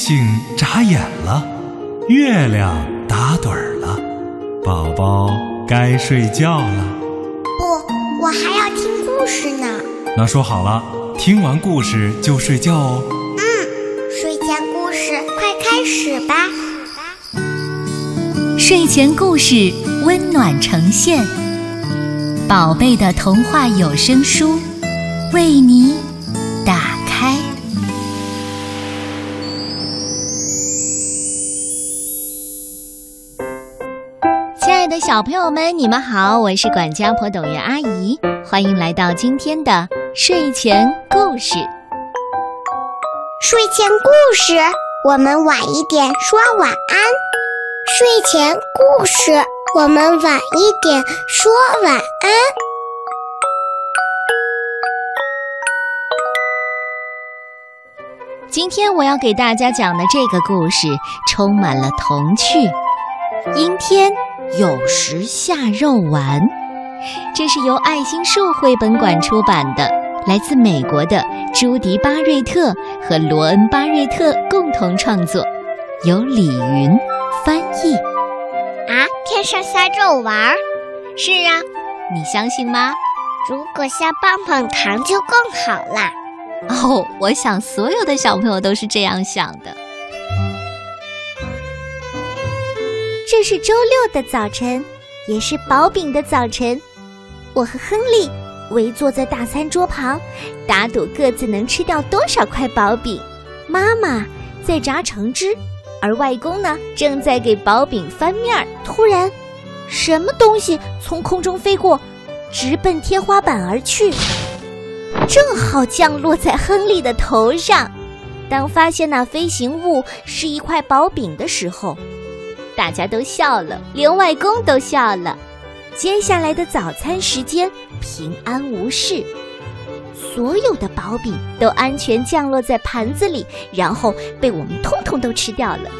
星眨眼了，月亮打盹儿了，宝宝该睡觉了。不，我还要听故事呢。那说好了，听完故事就睡觉哦。嗯，睡前故事快开始吧。睡前故事温暖呈现，宝贝的童话有声书为你小朋友们，你们好，我是管家婆董月阿姨，欢迎来到今天的睡前故事。睡前故事，我们晚一点说晚安。睡前故事，我们晚一点说晚安。今天我要给大家讲的这个故事充满了童趣。阴天有时下肉丸，这是由爱心树绘本馆出版的，来自美国的朱迪·巴瑞特和罗恩·巴瑞特共同创作，由李云翻译。啊，天上下肉丸儿？是啊，你相信吗？如果下棒棒糖就更好啦。哦，我想所有的小朋友都是这样想的。这是周六的早晨，也是薄饼的早晨。我和亨利围坐在大餐桌旁，打赌各自能吃掉多少块薄饼。妈妈在炸橙汁，而外公呢，正在给薄饼翻面儿。突然，什么东西从空中飞过，直奔天花板而去，正好降落在亨利的头上。当发现那飞行物是一块薄饼的时候，大家都笑了，连外公都笑了。接下来的早餐时间平安无事，所有的薄饼都安全降落在盘子里，然后被我们通通都吃掉了，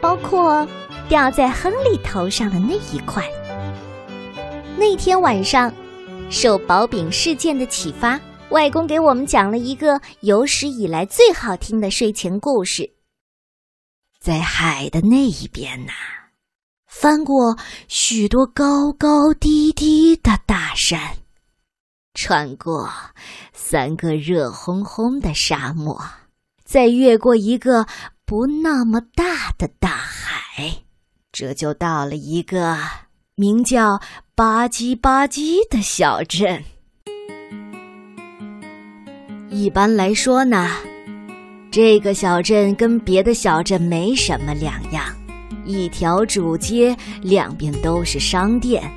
包括掉在亨利头上的那一块。那天晚上，受薄饼事件的启发，外公给我们讲了一个有史以来最好听的睡前故事。在海的那一边呐、翻过许多高高低低的大山，穿过三个热烘烘的沙漠，再越过一个不那么大的大海，这就到了一个名叫吧唧吧唧的小镇。一般来说呢，这个小镇跟别的小镇没什么两样。一条主街，两边都是商店，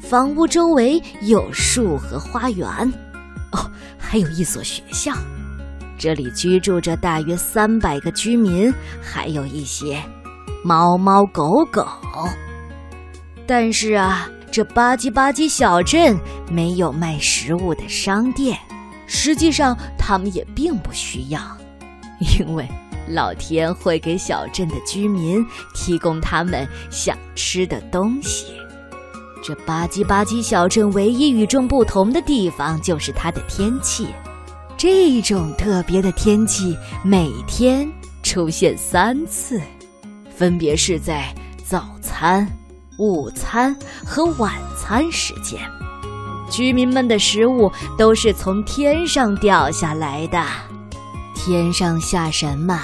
房屋周围有树和花园，哦，还有一所学校。这里居住着大约三百个居民，还有一些猫猫狗狗。但是啊，这吧唧吧唧小镇没有卖食物的商店，实际上他们也并不需要，因为。老天会给小镇的居民提供他们想吃的东西。这吧唧吧唧小镇唯一与众不同的地方就是它的天气。这种特别的天气每天出现三次，分别是在早餐、午餐和晚餐时间。居民们的食物都是从天上掉下来的。天上下什么，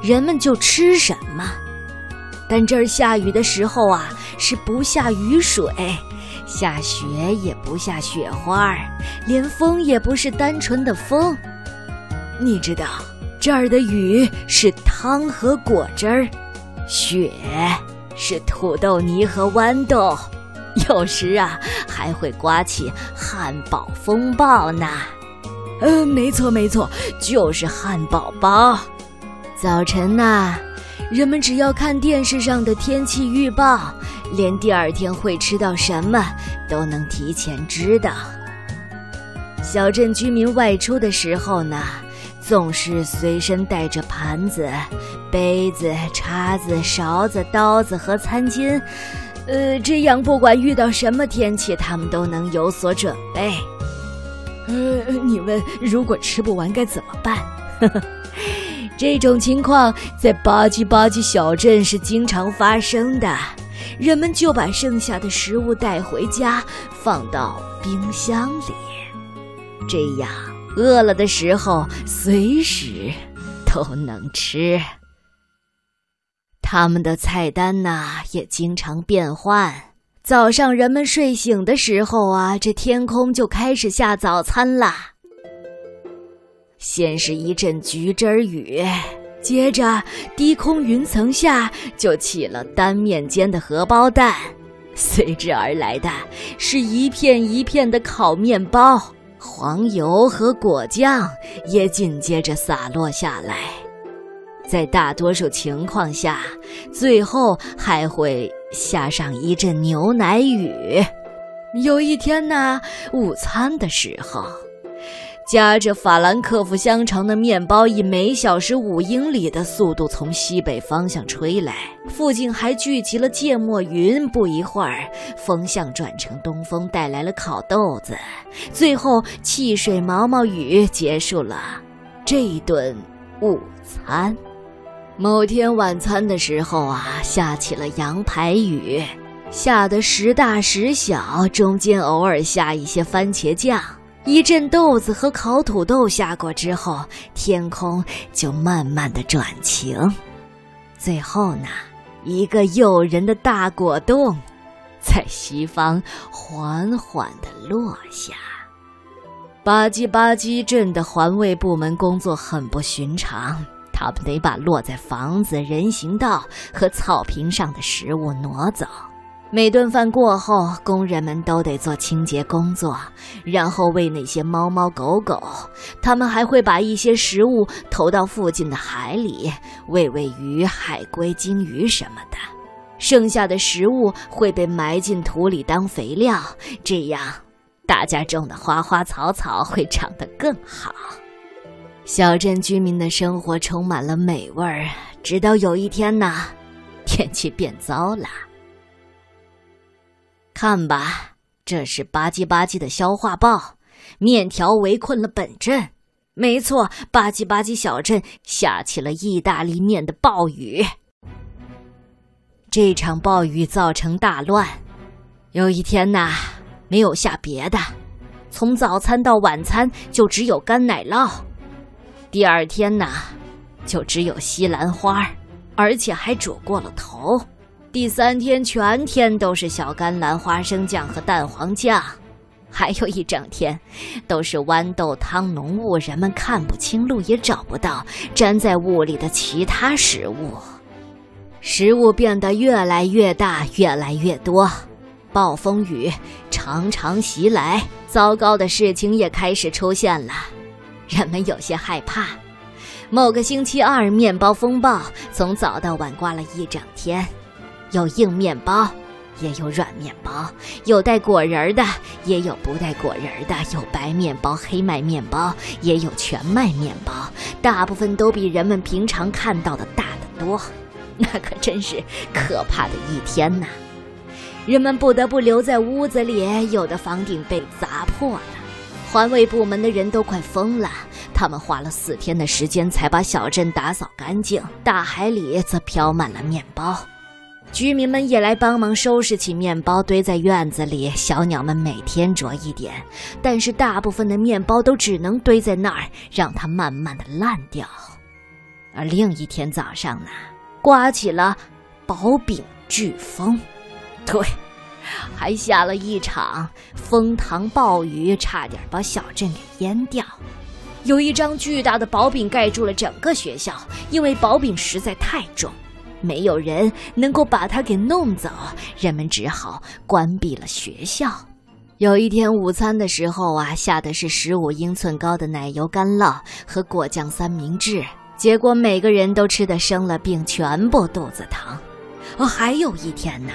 人们就吃什么。但这儿下雨的时候啊，是不下雨水，下雪也不下雪花，连风也不是单纯的风。你知道，这儿的雨是汤和果汁儿，雪是土豆泥和豌豆，有时啊还会刮起汉堡风暴呢。嗯，没错没错，就是汉堡包。早晨呐、人们只要看电视上的天气预报，连第二天会吃到什么都能提前知道。小镇居民外出的时候呢，总是随身带着盘子、杯子、叉子、勺子、刀子和餐巾。呃，这样不管遇到什么天气，他们都能有所准备。呃，你问如果吃不完该怎么办？呵 呵这种情况在吧唧吧唧小镇是经常发生的。人们就把剩下的食物带回家，放到冰箱里，这样饿了的时候随时都能吃。他们的菜单呢也经常变换。早上人们睡醒的时候啊，这天空就开始下早餐啦。先是一阵橘汁雨。接着，低空云层下就起了单面煎的荷包蛋，随之而来的是一片一片的烤面包，黄油和果酱也紧接着洒落下来。在大多数情况下，最后还会下上一阵牛奶雨。有一天呢，午餐的时候。夹着法兰克福香肠的面包以每小时五英里的速度从西北方向吹来，附近还聚集了芥末云。不一会儿，风向转成东风，带来了烤豆子。最后，汽水毛毛雨结束了这一顿午餐。某天晚餐的时候啊，下起了羊排雨，下的时大时小，中间偶尔下一些番茄酱。一阵豆子和烤土豆下过之后，天空就慢慢的转晴。最后呢，一个诱人的大果冻，在西方缓缓的落下。吧唧吧唧镇的环卫部门工作很不寻常，他们得把落在房子、人行道和草坪上的食物挪走。每顿饭过后，工人们都得做清洁工作，然后喂那些猫猫狗狗。他们还会把一些食物投到附近的海里，喂喂鱼、海龟、鲸鱼什么的。剩下的食物会被埋进土里当肥料，这样大家种的花花草草会长得更好。小镇居民的生活充满了美味儿，直到有一天呢，天气变糟了。看吧，这是吧唧吧唧的消化报。面条围困了本镇。没错，吧唧吧唧小镇下起了意大利面的暴雨。这场暴雨造成大乱。有一天呐，没有下别的，从早餐到晚餐就只有干奶酪。第二天呢，就只有西兰花，而且还煮过了头。第三天全天都是小甘蓝花生酱和蛋黄酱，还有一整天都是豌豆汤浓雾，人们看不清路，也找不到粘在雾里的其他食物。食物变得越来越大，越来越多，暴风雨常常袭来，糟糕的事情也开始出现了，人们有些害怕。某个星期二，面包风暴从早到晚刮了一整天。有硬面包，也有软面包；有带果仁的，也有不带果仁的；有白面包、黑麦面包，也有全麦面包。大部分都比人们平常看到的大得多。那可真是可怕的一天呐！人们不得不留在屋子里，有的房顶被砸破了。环卫部门的人都快疯了，他们花了四天的时间才把小镇打扫干净。大海里则飘满了面包。居民们也来帮忙收拾起面包，堆在院子里。小鸟们每天啄一点，但是大部分的面包都只能堆在那儿，让它慢慢的烂掉。而另一天早上呢，刮起了薄饼飓风，对，还下了一场风糖暴雨，差点把小镇给淹掉。有一张巨大的薄饼盖住了整个学校，因为薄饼实在太重。没有人能够把它给弄走，人们只好关闭了学校。有一天午餐的时候啊，下的是十五英寸高的奶油干酪和果酱三明治，结果每个人都吃得生了病，全部肚子疼。哦，还有一天呢，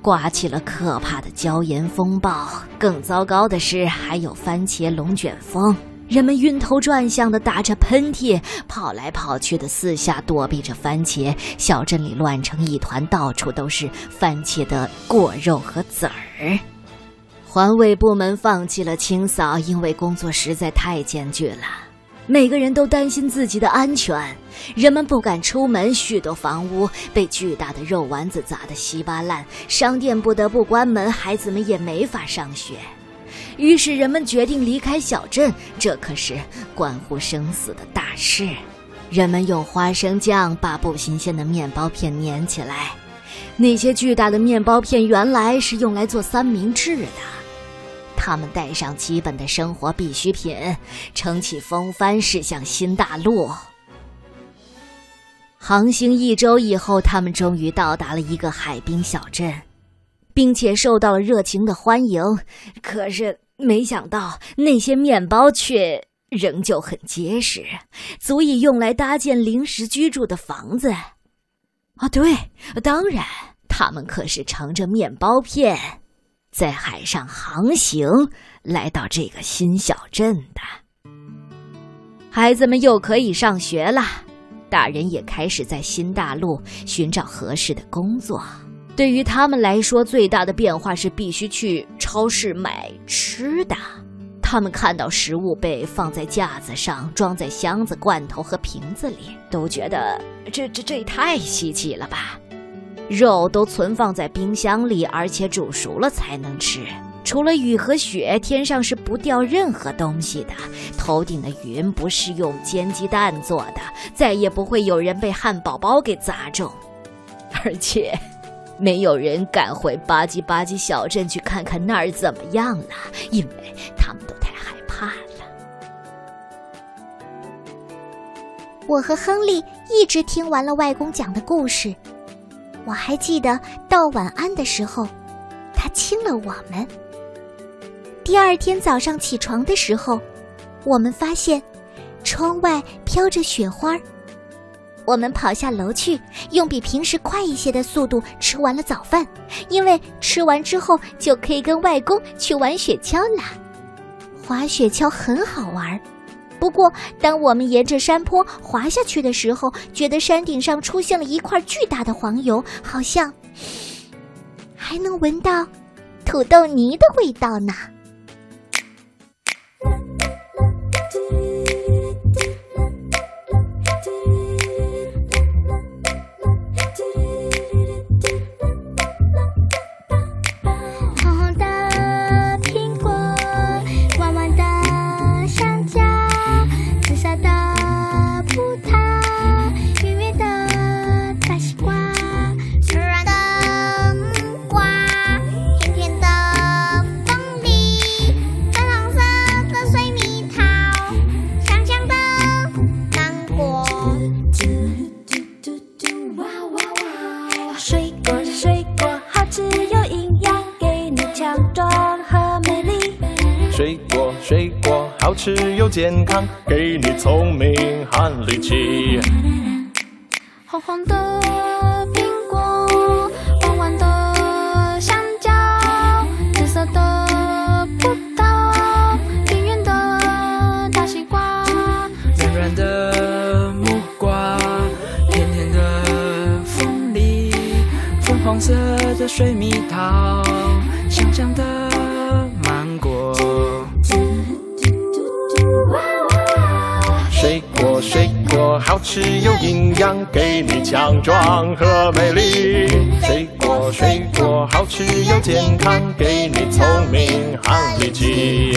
刮起了可怕的椒盐风暴，更糟糕的是还有番茄龙卷风。人们晕头转向的打着喷嚏，跑来跑去的四下躲避着番茄。小镇里乱成一团，到处都是番茄的果肉和籽儿。环卫部门放弃了清扫，因为工作实在太艰巨了。每个人都担心自己的安全，人们不敢出门，许多房屋被巨大的肉丸子砸得稀巴烂，商店不得不关门，孩子们也没法上学。于是人们决定离开小镇，这可是关乎生死的大事。人们用花生酱把不新鲜的面包片粘起来。那些巨大的面包片原来是用来做三明治的。他们带上基本的生活必需品，撑起风帆驶向新大陆。航行一周以后，他们终于到达了一个海滨小镇，并且受到了热情的欢迎。可是，没想到那些面包却仍旧很结实，足以用来搭建临时居住的房子。啊，对，当然，他们可是乘着面包片，在海上航行来到这个新小镇的。孩子们又可以上学了，大人也开始在新大陆寻找合适的工作。对于他们来说，最大的变化是必须去超市买吃的。他们看到食物被放在架子上，装在箱子、罐头和瓶子里，都觉得这这这也太稀奇了吧！肉都存放在冰箱里，而且煮熟了才能吃。除了雨和雪，天上是不掉任何东西的。头顶的云不是用煎鸡蛋做的，再也不会有人被汉堡包给砸中。而且，没有人敢回吧唧吧唧小镇去看看那儿怎么样了，因为他们都太害。怕了。我和亨利一直听完了外公讲的故事。我还记得到晚安的时候，他亲了我们。第二天早上起床的时候，我们发现窗外飘着雪花。我们跑下楼去，用比平时快一些的速度吃完了早饭，因为吃完之后就可以跟外公去玩雪橇了。滑雪橇很好玩，不过当我们沿着山坡滑下去的时候，觉得山顶上出现了一块巨大的黄油，好像还能闻到土豆泥的味道呢。健康，给你聪明和力气。红红的苹果，弯弯的香蕉，紫色的葡萄，圆圆的大西瓜，软软的木瓜，甜甜的凤梨，粉红色的水蜜桃，香香的芒果。好吃又营养，给你强壮和美丽。水果水果好吃又健康，给你聪明和力气。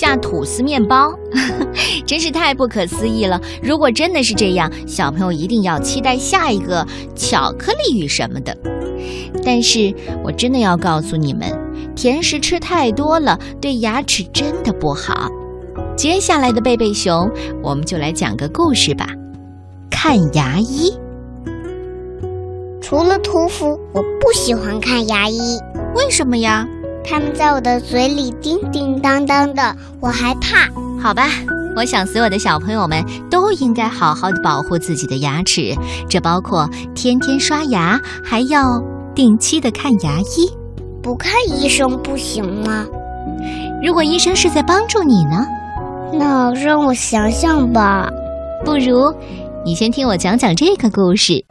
下吐司面包，真是太不可思议了。如果真的是这样，小朋友一定要期待下一个巧克力雨什么的。但是我真的要告诉你们，甜食吃太多了，对牙齿真的不好。接下来的贝贝熊，我们就来讲个故事吧。看牙医。除了屠夫，我不喜欢看牙医。为什么呀？他们在我的嘴里叮叮当当的，我害怕。好吧，我想所有的小朋友们都应该好好的保护自己的牙齿，这包括天天刷牙，还要定期的看牙医。不看医生不行吗？如果医生是在帮助你呢？那让我想想吧。不如，你先听我讲讲这个故事。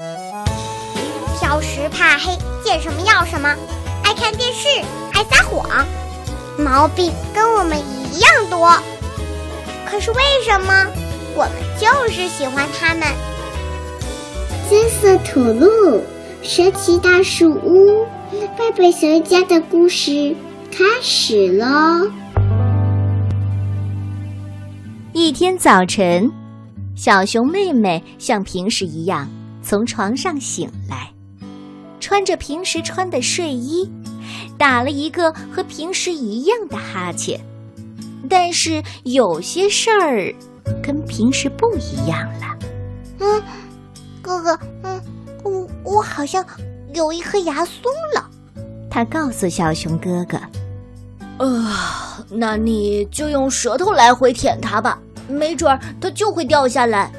挑食怕黑，见什么要什么，爱看电视，爱撒谎，毛病跟我们一样多。可是为什么我们就是喜欢他们？金色土路，神奇大树屋，贝贝熊家的故事开始喽。一天早晨，小熊妹妹像平时一样从床上醒来，穿着平时穿的睡衣，打了一个和平时一样的哈欠。但是有些事儿跟平时不一样了。嗯，哥哥，嗯，我我好像有一颗牙松了。他告诉小熊哥哥：“呃，那你就用舌头来回舔它吧，没准儿它就会掉下来。”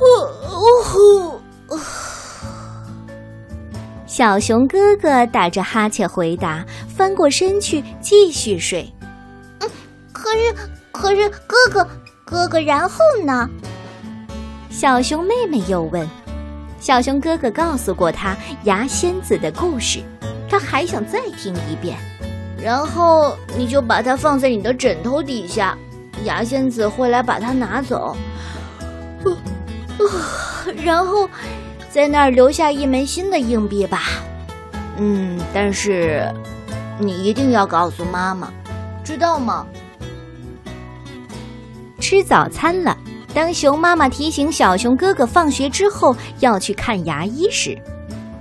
哦哦小熊哥哥打着哈欠回答，翻过身去继续睡。嗯，可是可是哥哥哥哥，然后呢？小熊妹妹又问。小熊哥哥告诉过他牙仙子的故事，他还想再听一遍。然后你就把它放在你的枕头底下，牙仙子会来把它拿走。呃 呃、然后在那儿留下一枚新的硬币吧。嗯，但是你一定要告诉妈妈，知道吗？吃早餐了。当熊妈妈提醒小熊哥哥放学之后要去看牙医时，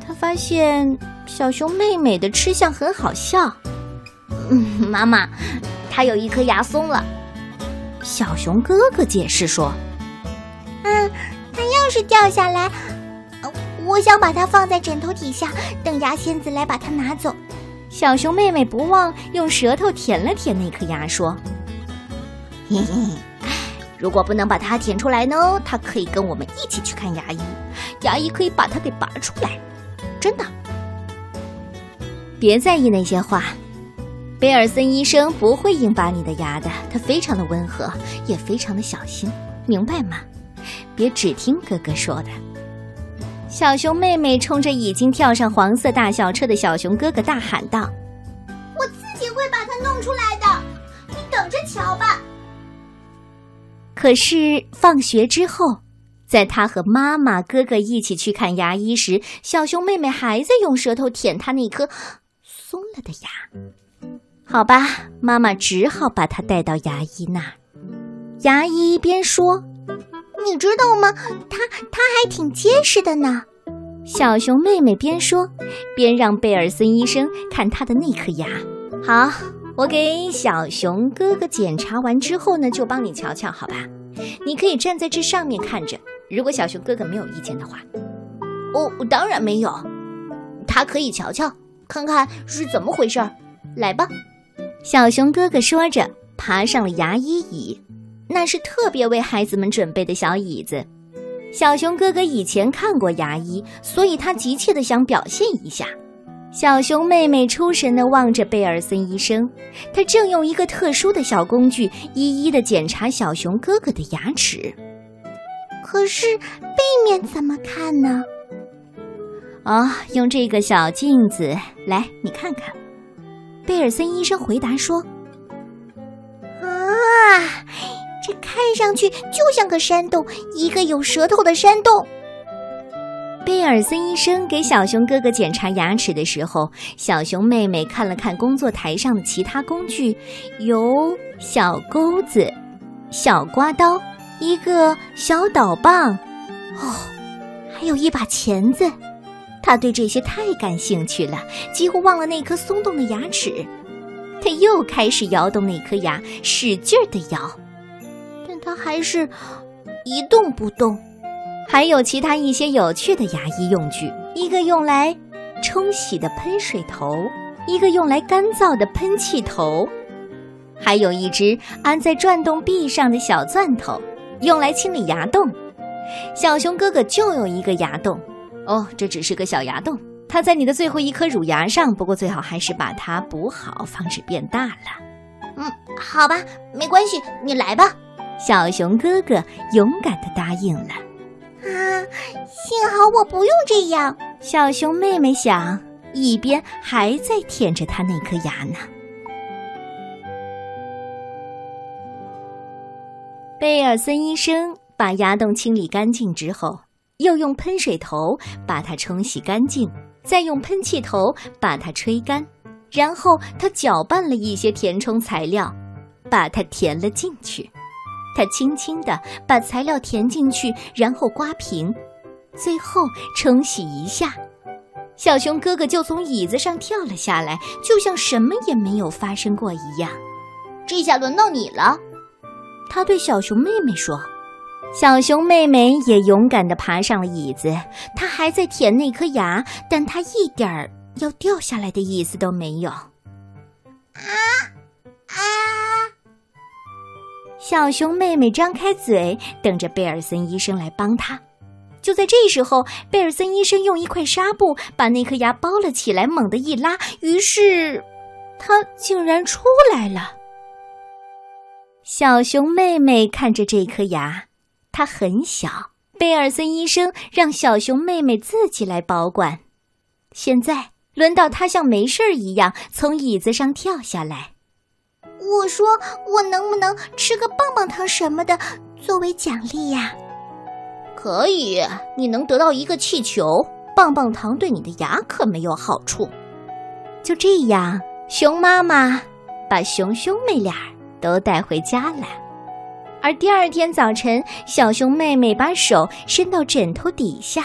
他发现小熊妹妹的吃相很好笑。嗯，妈妈，她有一颗牙松了。小熊哥哥解释说：“嗯，它要是掉下来，我想把它放在枕头底下，等牙仙子来把它拿走。”小熊妹妹不忘用舌头舔了舔那颗牙，说：“嘿嘿。”如果不能把它舔出来呢，它可以跟我们一起去看牙医，牙医可以把它给拔出来，真的。别在意那些话，贝尔森医生不会硬拔你的牙的，他非常的温和，也非常的小心，明白吗？别只听哥哥说的。小熊妹妹冲着已经跳上黄色大校车的小熊哥哥大喊道：“我自己会把它弄出来的，你等着瞧吧。”可是放学之后，在他和妈妈、哥哥一起去看牙医时，小熊妹妹还在用舌头舔他那颗松了的牙。好吧，妈妈只好把他带到牙医那儿。牙医一边说：“你知道吗？它它还挺结实的呢。”小熊妹妹边说边让贝尔森医生看他的那颗牙。好。我给小熊哥哥检查完之后呢，就帮你瞧瞧，好吧？你可以站在这上面看着。如果小熊哥哥没有意见的话，哦，当然没有。他可以瞧瞧，看看是怎么回事儿。来吧，小熊哥哥说着，爬上了牙医椅，那是特别为孩子们准备的小椅子。小熊哥哥以前看过牙医，所以他急切的想表现一下。小熊妹妹出神地望着贝尔森医生，他正用一个特殊的小工具一一地检查小熊哥哥的牙齿。可是背面怎么看呢？哦，用这个小镜子来，你看看。贝尔森医生回答说：“啊，这看上去就像个山洞，一个有舌头的山洞。”贝尔森医生给小熊哥哥检查牙齿的时候，小熊妹妹看了看工作台上的其他工具，有小钩子、小刮刀、一个小导棒，哦，还有一把钳子。他对这些太感兴趣了，几乎忘了那颗松动的牙齿。他又开始摇动那颗牙，使劲儿地摇，它还是一动不动。还有其他一些有趣的牙医用具：一个用来冲洗的喷水头，一个用来干燥的喷气头，还有一只安在转动臂上的小钻头，用来清理牙洞。小熊哥哥就有一个牙洞，哦，这只是个小牙洞。它在你的最后一颗乳牙上，不过最好还是把它补好，防止变大了。嗯，好吧，没关系，你来吧。小熊哥哥勇敢的答应了。啊，幸好我不用这样。小熊妹妹想，一边还在舔着它那颗牙呢。贝尔森医生把牙洞清理干净之后，又用喷水头把它冲洗干净。再用喷气头把它吹干，然后他搅拌了一些填充材料，把它填了进去。他轻轻地把材料填进去，然后刮平，最后冲洗一下。小熊哥哥就从椅子上跳了下来，就像什么也没有发生过一样。这下轮到你了，他对小熊妹妹说。小熊妹妹也勇敢地爬上了椅子，她还在舔那颗牙，但她一点儿要掉下来的意思都没有。啊啊！小熊妹妹张开嘴，等着贝尔森医生来帮她。就在这时候，贝尔森医生用一块纱布把那颗牙包了起来，猛地一拉，于是它竟然出来了。小熊妹妹看着这颗牙。它很小，贝尔森医生让小熊妹妹自己来保管。现在轮到他像没事儿一样从椅子上跳下来。我说：“我能不能吃个棒棒糖什么的作为奖励呀？”可以，你能得到一个气球。棒棒糖对你的牙可没有好处。就这样，熊妈妈把熊兄妹俩都带回家了。而第二天早晨，小熊妹妹把手伸到枕头底下，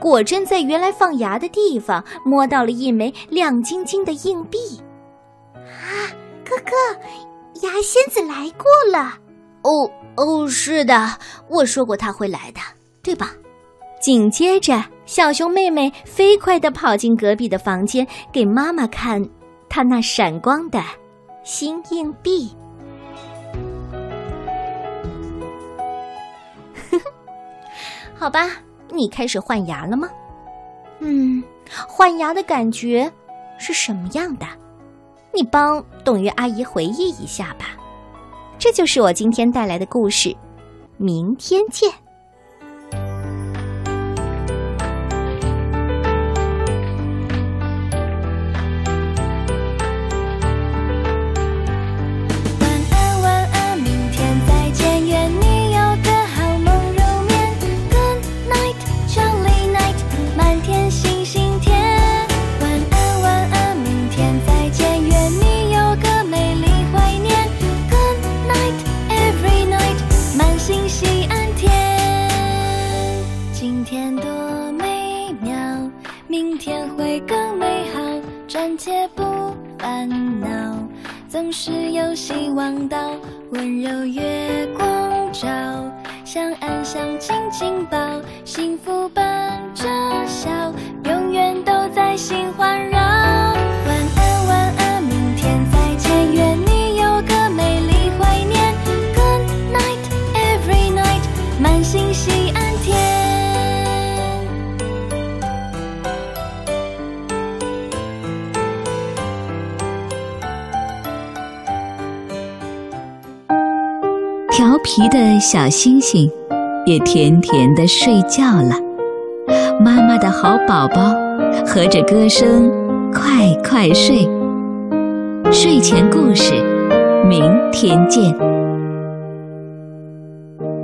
果真在原来放牙的地方摸到了一枚亮晶晶的硬币。啊，哥哥，牙仙子来过了。哦哦，是的，我说过他会来的，对吧？紧接着，小熊妹妹飞快地跑进隔壁的房间，给妈妈看她那闪光的新硬币。好吧，你开始换牙了吗？嗯，换牙的感觉是什么样的？你帮冻鱼阿姨回忆一下吧。这就是我今天带来的故事，明天见。切不烦恼，总是有希望。到温柔月光照，想安详紧紧抱，幸福伴着笑，永远都在心环绕。调皮的小星星也甜甜的睡觉了，妈妈的好宝宝和着歌声快快睡。睡前故事，明天见。